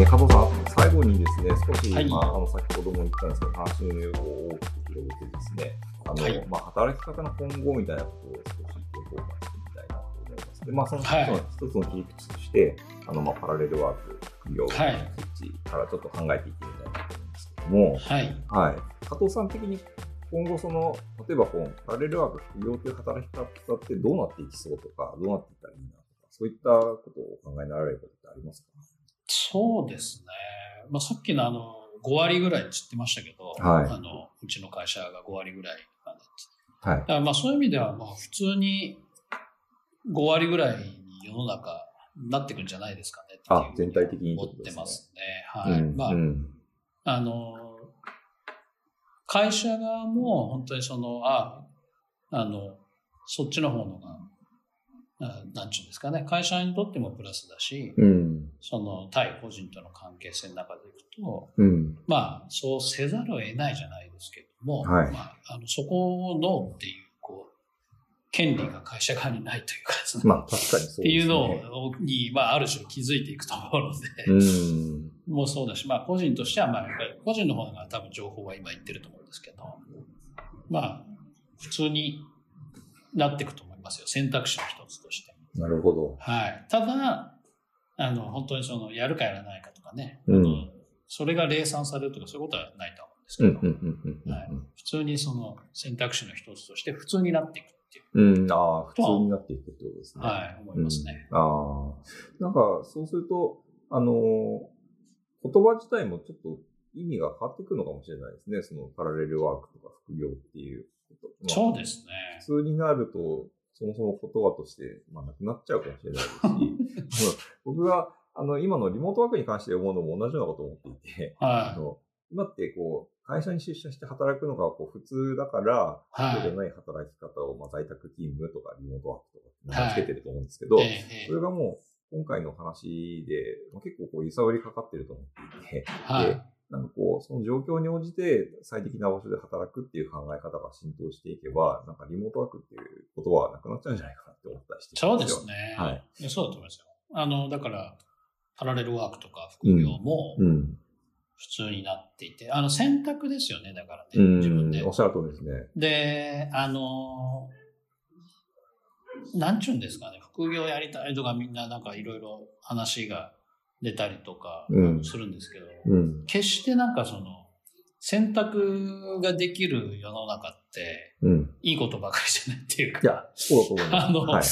えー、加藤さん、最後にですね、少し、はいまあ、あの先ほども言ったんですけど、話の内容を大きく広げてですね、あの、はいまあ、働き方の今後みたいなことを少しご紹介してみたいなと思います。で、まあ、その一つはいつの切り口として、あの、まあ、パラレルワーク、副業のはい設置からちょっと考えていってみたいなと思うんですけども、はい。はい。加藤さん的に今後その、例えばこのパラレルワーク、副業という働き方ってどうなっていきそうとか、どうなっていったらいいなとか、そういったことをお考えになられることってありますそうですね。まあ、さっきのあの、5割ぐらいって言ってましたけど、はいあの、うちの会社が5割ぐらいなんだはいだ。からまあそういう意味では、まあ普通に5割ぐらいに世の中なってくんじゃないですかねっていうあ全体的に思ってますね。はい。うんまあ、うんあの、会社側も本当にその、あ、あの、そっちの方のが、あなんちゅうんですかね、会社にとってもプラスだし、うん。その対個人との関係性の中でいくと、うん。まあ、そうせざるを得ないじゃないですけども、はいまあ、あのそこをノーっていう、こう、権利が会社側にないというかですね、まあ、確かにそうです、ね。っていうのをに、まあ、ある種気づいていくところで、うん。もうそうだし、まあ、個人としては、まあ、やっぱり個人の方が多分情報は今言ってると思うんですけど、まあ、普通になっていくとますよ。選択肢の一つとして。なるほど。はい。ただ、あの、本当にその、やるかやらないかとかね、うんそれが零散されるとかそういうことはないと思うんですけど、うん。うん。うん。うん。はい普通にその選択肢の一つとして普通になっていくっていう、うん。ああ、普通になっていくってことですね。はい、思いますね。うんああ。なんか、そうすると、あのー言葉自体もちょっと意味が変わってくるのかもしれないですね。そのパラレルワークとか副業っていうこと。まあそうですね。普通になると、そもそも言葉として、まあ、なくなっちゃうかもしれないですし、僕が、あの、今のリモートワークに関して思うのも同じようなことを思っていて、あはの、今ってこう、会社に出社して働くのがこう普通だから、い。はそうじゃい。ない働き方を、まあ、在宅勤務とかリモートワークとかつけてると思うんですけど、えええそれがもう、今回の話で、まあ、結構こう揺さぶりかかってると思っていて、えはいで。なんかこう、その状況に応じて最適な場所で働くっていう考え方が浸透していけば、なんかリモートワークっていうことはなくなっちゃうんじゃないかなって思ったりしてそうでよすね。はい。いやそうだと思いますよ。あの、だから、パラレルワークとか副業もうん。普通になっていて、あの、選択ですよね、だからね、うん。自分でおっ。しゃる通りですね。で、あの、なんちゅうんですかね、副業やりたいとかみんななんかいろいろ話が出たりとかうんするんですけど、うん。決してなんかその、選択ができる世の中って、うん。いいことばかりじゃないっていうか、いや、そうだと思います。あのはい。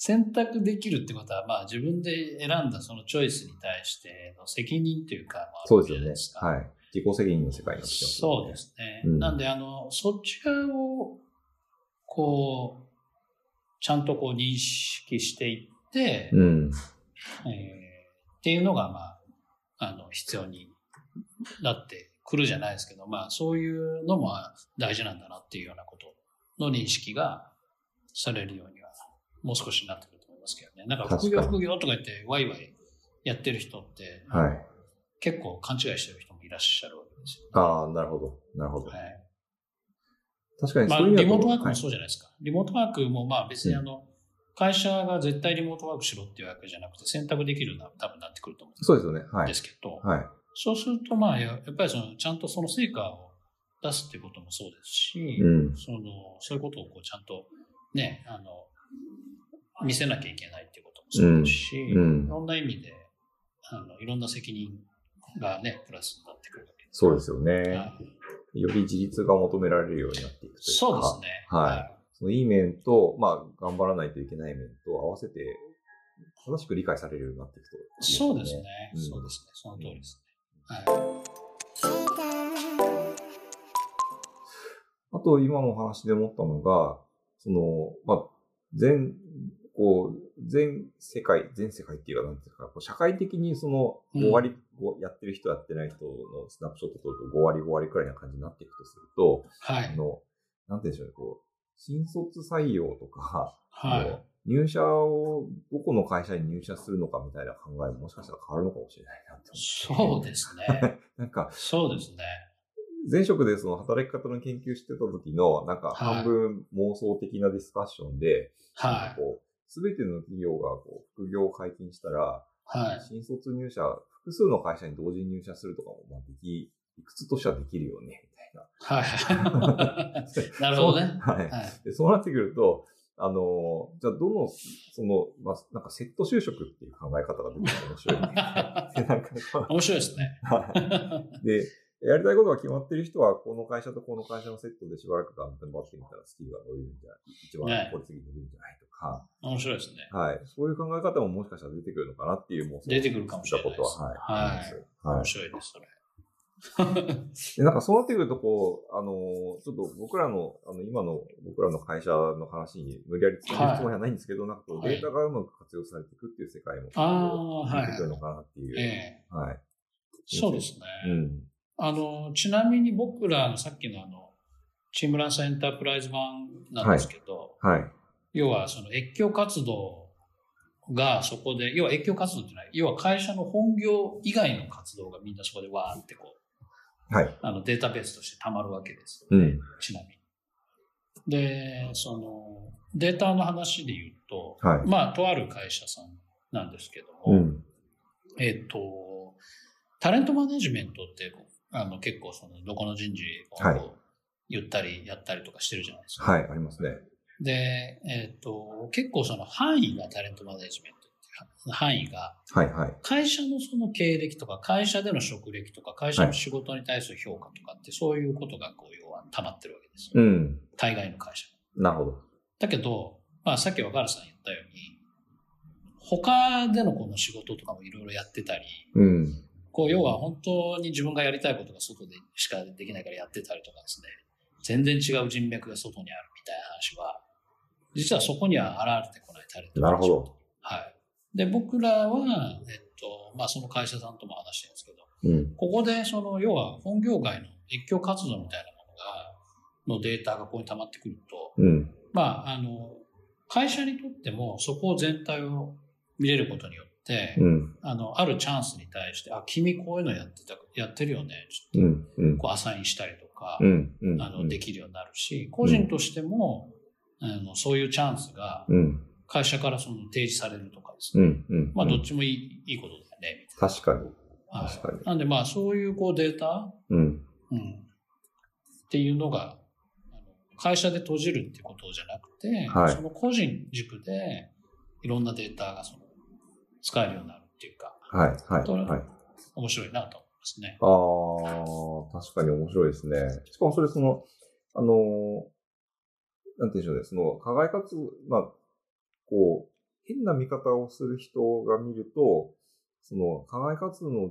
選択できるってことは、まあ自分で選んだそのチョイスに対しての責任というか、まあ、そうですよねはい。自己責任の世界になってきますよね。そうですね。うんなんで、あの、そっち側を、こう、ちゃんとこう認識していって、うん。えーっていうのが、まあ、あの、必要になってくるじゃないですけど、まあ、そういうのも大事なんだなっていうようなことの認識がされるようには、もう少しなってくると思いますけどね。なんか、副業副業とか言って、ワイワイやってる人って、はい。結構勘違いしてる人もいらっしゃるわけですよ、ああ、なるほど。なるほど。はい。確かにまあ、リモートワークもはいそうじゃないですか。リモートワークもまあ別にあの、会社が絶対リモートワークしろっていうわけじゃなくて選択できるような多分なってくると思そうですよね。はいうんで。すけど、はい。そうするとまあややっぱりそのちゃんとその成果を出すっていうこともそうですし、うん。そのそういうことをこうちゃんとね、あの、見せなきゃいけないっていうこともそうですし、うんうんいろんな意味で、あの、いろんな責任がね、プラスになってくるわけです。そうですよね。はいより自立が求められるようになっていくというか。そうですね。はいそのいい面と、まあ、頑張らないといけない面と合わせて、正しく理解されるようになっていくといそうですね。うんそうですね。その通りですね。はい。あと、今のお話で思ったのが、その、まあ、全、こう、全世界、全世界っていうか、なんていうか、こう社会的にそのうん5割、こうやってる人やってない人のスナップショット取ると5割5割くらいな感じになっていくとすると、はい。あの、なんて言うんでしょうね、こう、新卒採用とか、はい。入社を、どこの会社に入社するのかみたいな考えももしかしたら変わるのかもしれないなって思って。そうですね。なんか、そうですね。前職でその働き方の研究してた時の、なんかはい半分妄想的なディスカッションで、はかこう、すべての企業がこう副業を解禁したら、はい。新卒入社、複数の会社に同時に入社するとかも、まあ、でき、理屈としてはできるよね。はい。なるほどね。はい。はい。でそうなってくると、あの、じゃあどの、その、まあ、なんかセット就職っていう考え方が出てきて面白いね。でなんか面白いですね。はいで、やりたいことが決まってる人は、この会社とこの会社のセットでしばらく頑張ってみたらスキルが伸びるんじゃない一番効率的に伸びるんじゃないとか、面白いですね。はい。そういう考え方ももしかしたら出てくるのかなっていう妄想出てくるかもしれないですは、はい。はいはい面。白いです、それ。で、なんかそうなってくると、こう、あのーちょっと僕らの、あの、今の僕らの会社の話に無理やり伝えるつもりはないんですけど、なんかこう、はいデータがうまく活用されていくっていう世界も、ああ、はい出てくるのかなっていう。ええはい。そうですね。うん。あの、ちなみに僕らのさっきのあの、チームランスエンタープライズ版なんですけど、はい。要はその越境活動がそこで、要は越境活動っていうのは、要は会社の本業以外の活動がみんなそこでわーってこう、はい。あのデータベースとして溜まるわけです。うん。ちなみに。で、その、データの話で言うと、はい。まあ、とある会社さんなんですけども、うん。えっ、と、タレントマネジメントって、あの、結構その、どこの人事を言ったり、やったりとかしてるじゃないですか。はい、ありますね。で、えっ、と、結構その範囲がタレントマネジメント範囲が、はい、はい。会社のその経歴とか、会社での職歴とか、会社の仕事に対する評価とかって、そういうことがこう、要は溜まってるわけですよ。うん。大概の会社。なるほど。だけど、まあさっき若原さん言ったように、他でのこの仕事とかもいろいろやってたり、うん。こう要は本当に自分がやりたいことが外でしかできないからやってたりとかですね、全然違う人脈が外にあるみたいな話は、実はそこには現れてこないタレントなるほど。はい。で、僕らは、えっと、まあその会社さんとも話してるんですけど、うん。ここでその要は本業外の越境活動みたいなものが、のデータがここに溜まってくると、うん。まあ、あの、会社にとってもそこ全体を見れることによって、うん。あの、あるチャンスに対して、あ、君こういうのやってた、やってるよね。ちょっと、。こう、アサインしたりとか。あの、できるようになるし、個人としても、あの、そういうチャンスが、うん。会社からその提示されるとかですね。うん。うん。まあ、どっちもいい、いいことだよね、みたい確かに。な。はい確かに。なんで、まあ、そういう、こう、データ、うん。うん、っていうのが、会社で閉じるってことじゃなくて、はいその個人軸でいろんなデータがその使えるようになるっていうか、はい。はい。とはい。面白いなと思いますね。ああ、確かに面白いですね。しかもそれその、あのー、なんて言うんでしょうね、その、課外活動、まあ、こう、変な見方をする人が見ると、その、課外活動の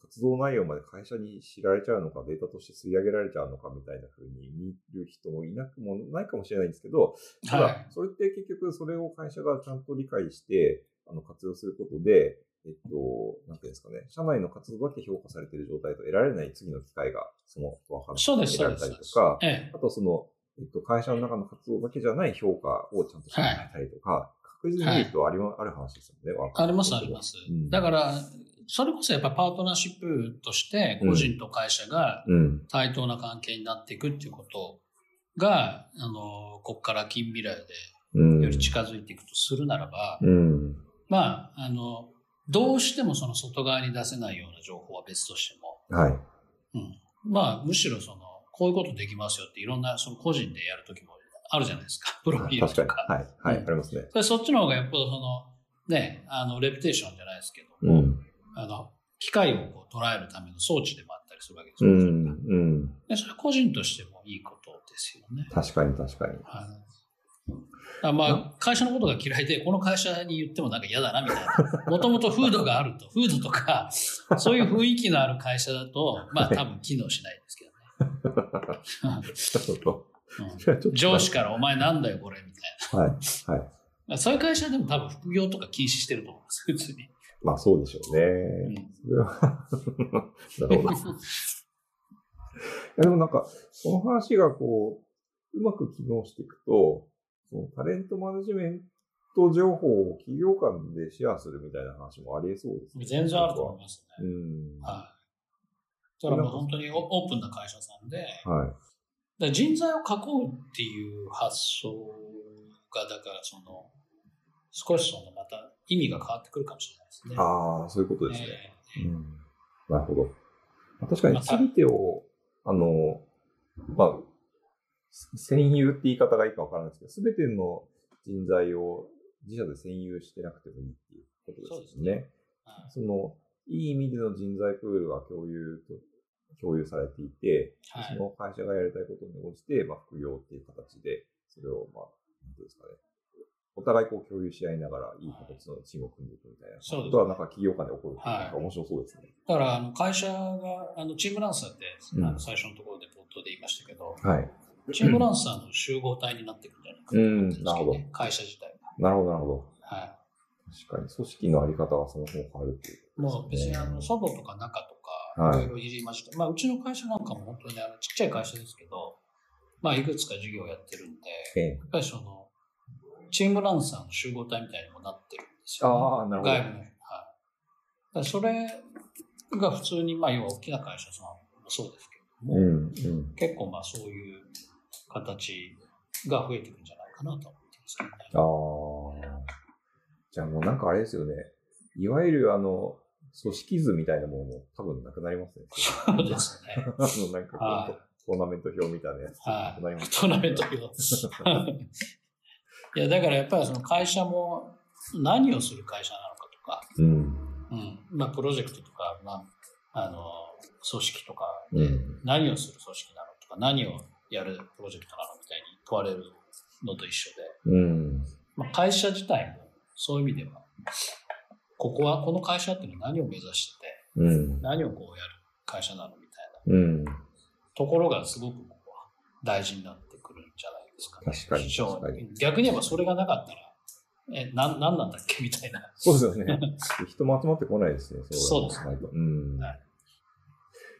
活動内容まで会社に知られちゃうのか、データとして吸い上げられちゃうのかみたいな風に見る人もいなくもないかもしれないんですけど、たはだ、それって結局それを会社がちゃんと理解して、あの、活用することで、えっと、なんていうんですかね、社内の活動だけ評価されている状態と得られない次の機会が、その、分かる。そうです、そうあとその、えっと、会社の中の活動だけじゃない評価をちゃんとしてもらえたりとか、確実にメリットはあり,、ある話ですよね。あります、あります。うんだから、それこそやっぱパートナーシップとして、個人と会社がうん。対等な関係になっていくっていうことが、あの、ここから近未来うん。でより近づいていくとするならば、うん。まあ、あの、どうしてもその外側に出せないような情報は別としても、はい。うん。まあ、むしろその、こういうことできますよっていろんな、その個人でやるときもあるじゃないですか。プロフィール確かに。とか。はい。はい。うんありますね。それそっちの方がやっぱその、ね、あの、レプテーションじゃないですけど、うん。あの、機械をこう捉えるための装置でもあったりするわけですよ。うん。うん。でそれは個人としてもいいことですよね。確かに、確かに。はいあまあ、会社のことが嫌いで、この会社に言ってもなんか嫌だなみたいな。もともと風土があると、風土とか、そういう雰囲気のある会社だと、まあ多分機能しないですけど 上司からお前なんだよこれみたいはい。はい。な。そういう会社でも多分副業とか禁止してると思うんです、普通に。まあそうでしょうね。うんそれは なるほど。いやでもなんか、この話がこう、うまく機能していくと、そのタレントマネジメント情報を企業間でシェアするみたいな話もありえそうですね。全然あると思いますうね。ん。はい。だから本当にオオープンな会社さんで、はい。ら人材を囲うっていう発想が、だからその、少しそのまた意味が変わってくるかもしれないですね。ああ、そういうことですね。ええうん、なるほど。まあ確かに全てを、あの、まあ、占有って言い方がいいかわからないですけど、すべての人材を自社で占有してなくてもいいっていうことですよね。はいその、いい意味での人材プールが共有と、共有されていて、はいその会社がやりたいことに応じて、まあ、副業っていう形で、それを、まあ、なんていうんですかね。お互いこう共有し合いながら、いい形のチームを組んでいくみたいなそうですことは、なんか企業間で起こるなんか面白そうですね。だから、あの、会社が、あの、チームランサーって、うんあの最初のところで冒頭で言いましたけど、はい。チームランサーの集合体になっていくんじゃないかなと思ってねうんなるほ会社自体なるほど、なるほど。が。はい。確かに、組織のあり方がそもそも変わるっていうもう。別にあの外とか中とはいか、いろいろ入りまして、まあうちの会社なんかも本当にあのちっちゃい会社ですけど、まあいくつか事業をやってるんで、ええやっぱりその、チームランサーの集合体みたいにもなってるんですよ、ね。ああ、なるほど。外部の。はい。だそれが普通に、まあ要は大きな会社さんもそうですけども、うん、うん。結構まあそういう形が増えていくんじゃないかなと思ってますけどね。ああ。じゃあもうなんかあれですよね。いわゆるあの、組織図みたいなものも多分なくなりますね。そうですね。あの、なんかこう、はトーナメント表みたいなやつはいなくなります。トーナメント表。いや、だからやっぱりその会社も何をする会社なのかとか、うん。うん、まあプロジェクトとか、まあ、あの、組織とか。何をする組織なのとか、何をやるプロジェクトなのみたいに問われるのと一緒で、うん。まあ、会社自体もそういう意味では、ここは、この会社っていうのは何を目指してて、うん。何をこうやる会社なのみたいなうん。ところがすごくここは大事になってくるんじゃないですか、ね。確かに確かに逆に言えばそれがなかったら、え、なん、なんなんだっけみたいな。そうですよね。人も集まってこないですね。そうですないと。うん。はい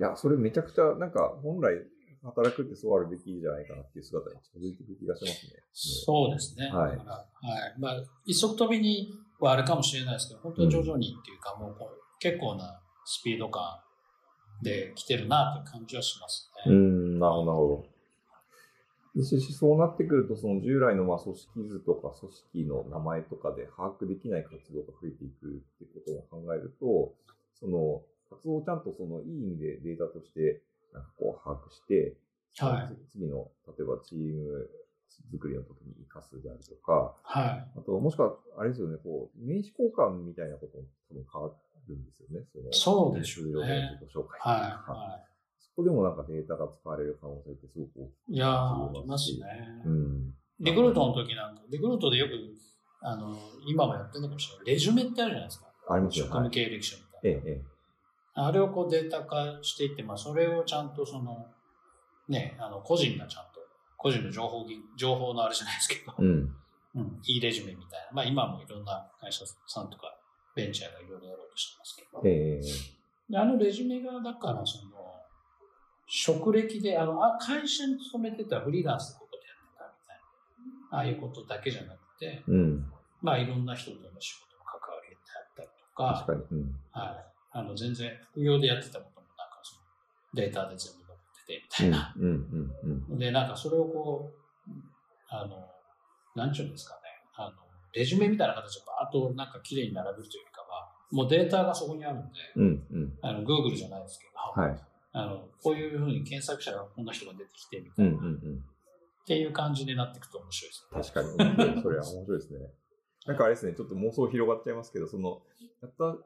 いや、それめちゃくちゃ、なんか、本来、働くってそうあるべきじゃないかなっていう姿に近づいていく気がしますね。そうですね。はいはい。まあ、一足飛びにはあれかもしれないですけど、本当に徐々にっていうか、もうこう結構なスピード感で来てるなという感じはしますね。うん、なるほど、そうなってくると、その従来のまあ組織図とか組織の名前とかで把握できない活動が増えていくってことを考えると、その活動をちゃんとそのいい意味でデータとしてなんかこう把握して、はい。次の、例えばチーム作りの時に活かすであるとか、はい。あと、もしくは、あれですよね、こう、名刺交換みたいなことも多分変わるんですよね。そのそうでしょうね自己紹介とかはい。はそこでもなんかデータが使われる可能性ってすごく大きい。い。いやー、ありますね。うん。リクルートの時なんか、リクルートでよく、あの、今もやってるのかもしれない。レジュメってあるじゃないですか。ありますよね。職務経歴書みたいな。ええ、ええ。あれをこうデータ化していって、まあ、それをちゃんとその、ね、あの、個人がちゃんと、個人の情報ぎ、情報のあれじゃないですけど、うん。うん、いいレジュメみたいな。まあ、今もいろんな会社さんとか、ベンチャーがいろいろやろうとしてますけど、ええ、であのレジュメが、だから、その、職歴で、あの、あ会社に勤めてたフリーランスでここでやってたみたいな、ああいうことだけじゃなくて、うん。まあ、いろんな人との仕事の関わりであったりとか、確かに。うん。はい。あの、全然、副業でやってたことも、なんかその、データで全部てて、みたいな。うん、うん、うん。で、なんかそれをこう、あの、なんちゅうんですかね、あの、レジュメみたいな形でバーッとなんか綺麗に並べるというよりかは、もうデータがそこにあるんで、うん、うん。あの、Google じゃないですけど、はい。あの、こういうふうに検索者がこんな人が出てきて、みたうん、ういな、っん、ていう感じになっていくと面白いですね。確かに。それは面白いですね。なんかあれですね、ちょっと妄想広がっちゃいますけど、その、やった、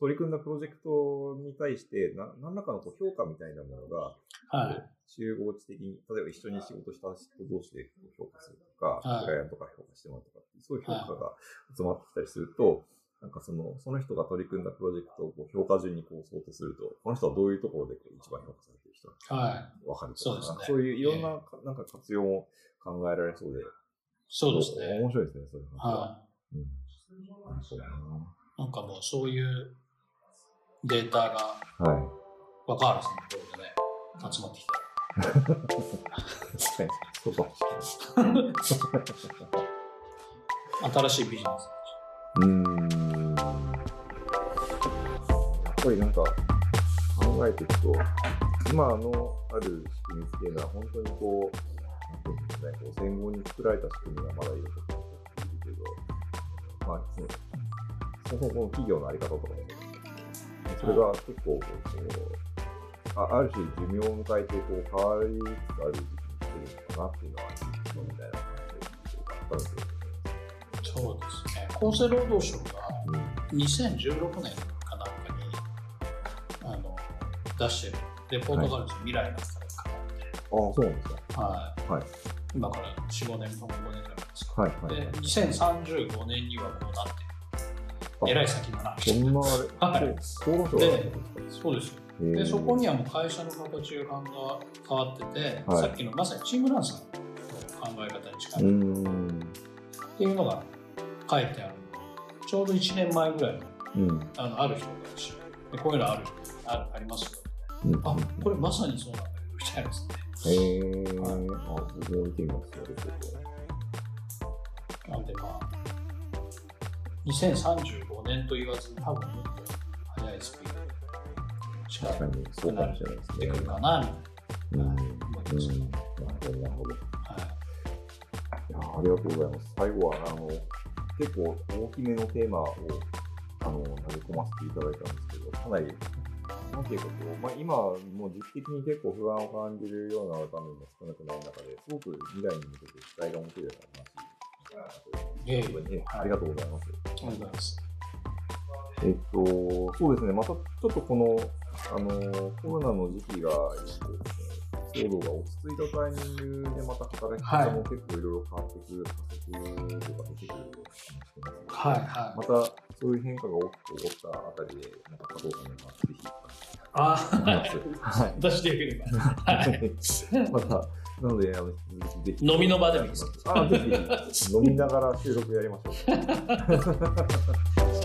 取り組んだプロジェクトに対して、な何らかのこう評価みたいなものが、はい。集合値的に、例えば一緒に仕事した人同士で評価するとか、はいクライアントから評価してもらうとかそういう評価が集まってきたりすると、なんかその、その人が取り組んだプロジェクトをこう評価順にこう相当すると、この人はどういうところでこう一番評価されてる人なのかはい。わかるとか、そうですねそういういろんな、なんか活用も考えられそうで、そうですね。面白いですね、そういう話は。はうん。なんかもうそういうデータがなはい。若原さんのところでね、集まってきた。そうか。新しいビジネス。うーんやっぱりなんか考えていくと、今のある仕組みっていうのは本当にこう、なんていうんですかね、こう戦後に作られた仕組みがまだいろいろと残っているけど、まあ、そのそもそも企業のあり方とかもねそれが結構こうあ、ある種寿命を迎えてこう変わりつつある時期にしてるのかなっていうのは、みたいな話をあったんですけどそうですね。厚生労働省がうん2016年かなんかにあの出してるレポートがあるんですよ、未来の働き方って。ああ、そうなんですか。はい。はい今から4、5年、5年ぐらい前ですか。はいはい、はいで、。2035年にはこうなって。えらい先の話。そんなあれ、でそうですで、そこにはもう会社の形が変わってて、はい。さっきのまさにチームランさんの考え方に近い、っん。ていうのが書いてあるの。ちょうど1年前ぐらいのうん。あのある人が知る。でこういうのあるあありますよ。うん。あこれまさにそうなんだよみたいなで。すねへえー。あ、僕も見てみますよ、なんでまあ2035年と言わずに多分もっと速いスピードで近確かに、そうかもしれないですね。くるかなうん。思いますねるほど、なるほど。いな、はいやありがとうございます。最後は、あの、結構大きめのテーマを、あの、投げ込ませていただいたんですけど、かなり、なんていうかこう、まあ、今、もう時期的に結構不安を感じるような場面も少なくない中で、すごく未来に向けて期待が持てるような話いえいえ本当にねありがとうございます。ありがとうございますえっと、そうですね、またちょっとこの、あの、コロナの時期が、えっと、騒動が落ち着いたタイミングでまた働き方も結構いろいろ変わってくる、加速度が出てくるようなしてます。はいはいまたそういう変化が大きく起こったあたりで、なんか加藤さんにはぜひあ思います。はい。私でよければはい また、なので、あの、ぜひ。飲みの場でもいいです。あ、ぜひ、飲みながら収録やりましょう。